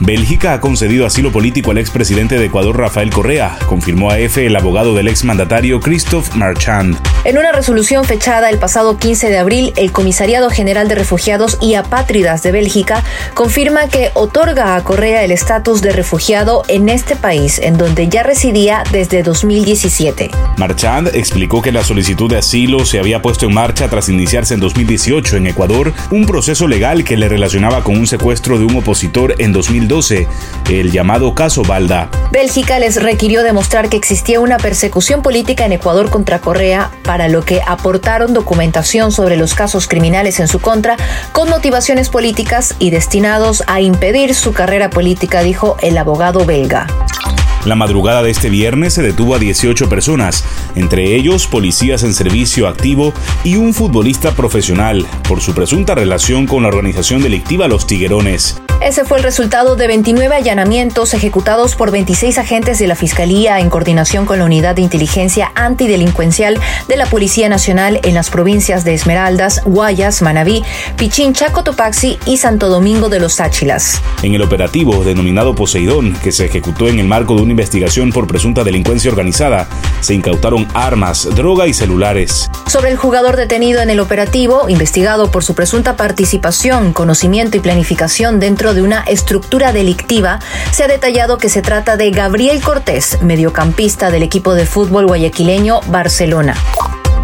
Bélgica ha concedido asilo político al expresidente de Ecuador, Rafael Correa, confirmó a EFE el abogado del exmandatario Christophe Marchand. En una resolución fechada el pasado 15 de abril, el Comisariado General de Refugiados y Apátridas de Bélgica confirma que otorga a Correa el estatus de refugiado en este país, en donde ya residía desde 2017. Marchand explicó que la solicitud de asilo se había puesto en marcha tras iniciarse en 2018 en Ecuador un proceso legal que le relacionaba con un secuestro de un opositor en 2018 el llamado caso Balda. Bélgica les requirió demostrar que existía una persecución política en Ecuador contra Correa, para lo que aportaron documentación sobre los casos criminales en su contra con motivaciones políticas y destinados a impedir su carrera política, dijo el abogado belga. La madrugada de este viernes se detuvo a 18 personas, entre ellos policías en servicio activo y un futbolista profesional, por su presunta relación con la organización delictiva Los Tiguerones. Ese fue el resultado de 29 allanamientos ejecutados por 26 agentes de la Fiscalía en coordinación con la Unidad de Inteligencia Antidelincuencial de la Policía Nacional en las provincias de Esmeraldas, Guayas, Manabí, Pichincha, Cotopaxi y Santo Domingo de los Táchilas. En el operativo denominado Poseidón, que se ejecutó en el marco de una investigación por presunta delincuencia organizada, se incautaron armas, droga y celulares. Sobre el jugador detenido en el operativo, investigado por su presunta participación, conocimiento y planificación dentro de una estructura delictiva, se ha detallado que se trata de Gabriel Cortés, mediocampista del equipo de fútbol guayaquileño Barcelona.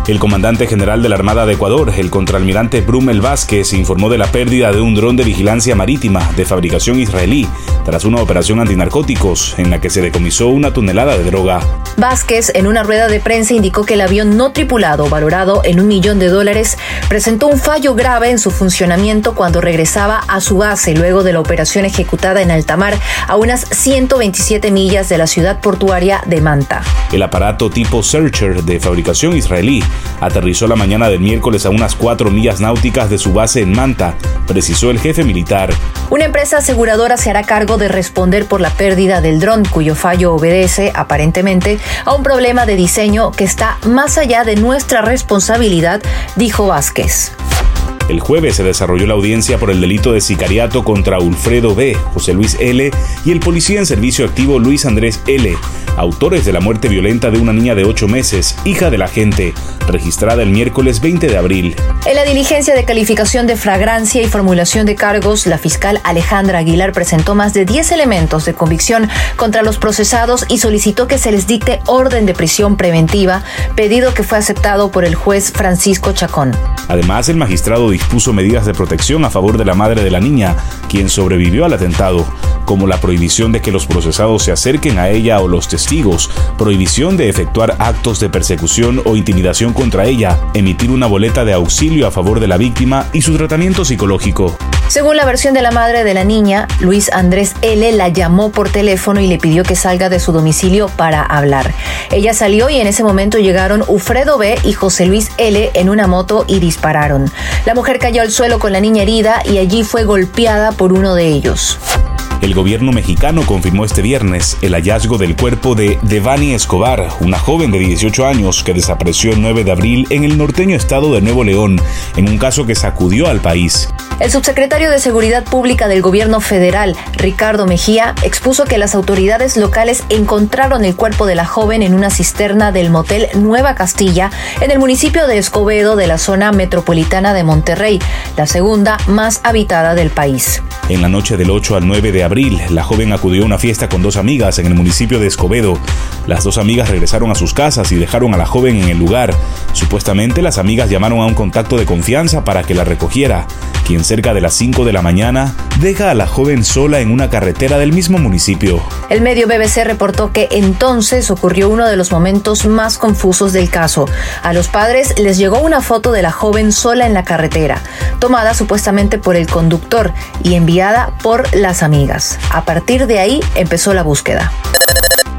El comandante general de la Armada de Ecuador, el contraalmirante Brumel Vázquez, informó de la pérdida de un dron de vigilancia marítima de fabricación israelí tras una operación antinarcóticos en la que se decomisó una tonelada de droga. Vázquez, en una rueda de prensa, indicó que el avión no tripulado, valorado en un millón de dólares, presentó un fallo grave en su funcionamiento cuando regresaba a su base luego de la operación ejecutada en alta mar a unas 127 millas de la ciudad portuaria de Manta. El aparato tipo Searcher de fabricación israelí aterrizó la mañana del miércoles a unas cuatro millas náuticas de su base en Manta, precisó el jefe militar. Una empresa aseguradora se hará cargo de responder por la pérdida del dron, cuyo fallo obedece, aparentemente, a un problema de diseño que está más allá de nuestra responsabilidad, dijo Vázquez. El jueves se desarrolló la audiencia por el delito de sicariato contra Ulfredo B., José Luis L. y el policía en servicio activo Luis Andrés L., autores de la muerte violenta de una niña de 8 meses, hija del agente, registrada el miércoles 20 de abril. En la diligencia de calificación de fragrancia y formulación de cargos, la fiscal Alejandra Aguilar presentó más de 10 elementos de convicción contra los procesados y solicitó que se les dicte orden de prisión preventiva, pedido que fue aceptado por el juez Francisco Chacón. Además, el magistrado dispuso medidas de protección a favor de la madre de la niña, quien sobrevivió al atentado, como la prohibición de que los procesados se acerquen a ella o los testigos, prohibición de efectuar actos de persecución o intimidación contra ella, emitir una boleta de auxilio a favor de la víctima y su tratamiento psicológico. Según la versión de la madre de la niña, Luis Andrés L. la llamó por teléfono y le pidió que salga de su domicilio para hablar. Ella salió y en ese momento llegaron Ufredo B. y José Luis L. en una moto y dispararon. La mujer cayó al suelo con la niña herida y allí fue golpeada por uno de ellos. El gobierno mexicano confirmó este viernes el hallazgo del cuerpo de Devani Escobar, una joven de 18 años que desapareció el 9 de abril en el norteño estado de Nuevo León, en un caso que sacudió al país. El subsecretario de Seguridad Pública del Gobierno Federal, Ricardo Mejía, expuso que las autoridades locales encontraron el cuerpo de la joven en una cisterna del motel Nueva Castilla, en el municipio de Escobedo de la zona metropolitana de Monterrey, la segunda más habitada del país. En la noche del 8 al 9 de abril, la joven acudió a una fiesta con dos amigas en el municipio de Escobedo. Las dos amigas regresaron a sus casas y dejaron a la joven en el lugar. Supuestamente las amigas llamaron a un contacto de confianza para que la recogiera, quien cerca de las 5 de la mañana deja a la joven sola en una carretera del mismo municipio. El medio BBC reportó que entonces ocurrió uno de los momentos más confusos del caso. A los padres les llegó una foto de la joven sola en la carretera, tomada supuestamente por el conductor y enviada por las amigas. A partir de ahí empezó la búsqueda.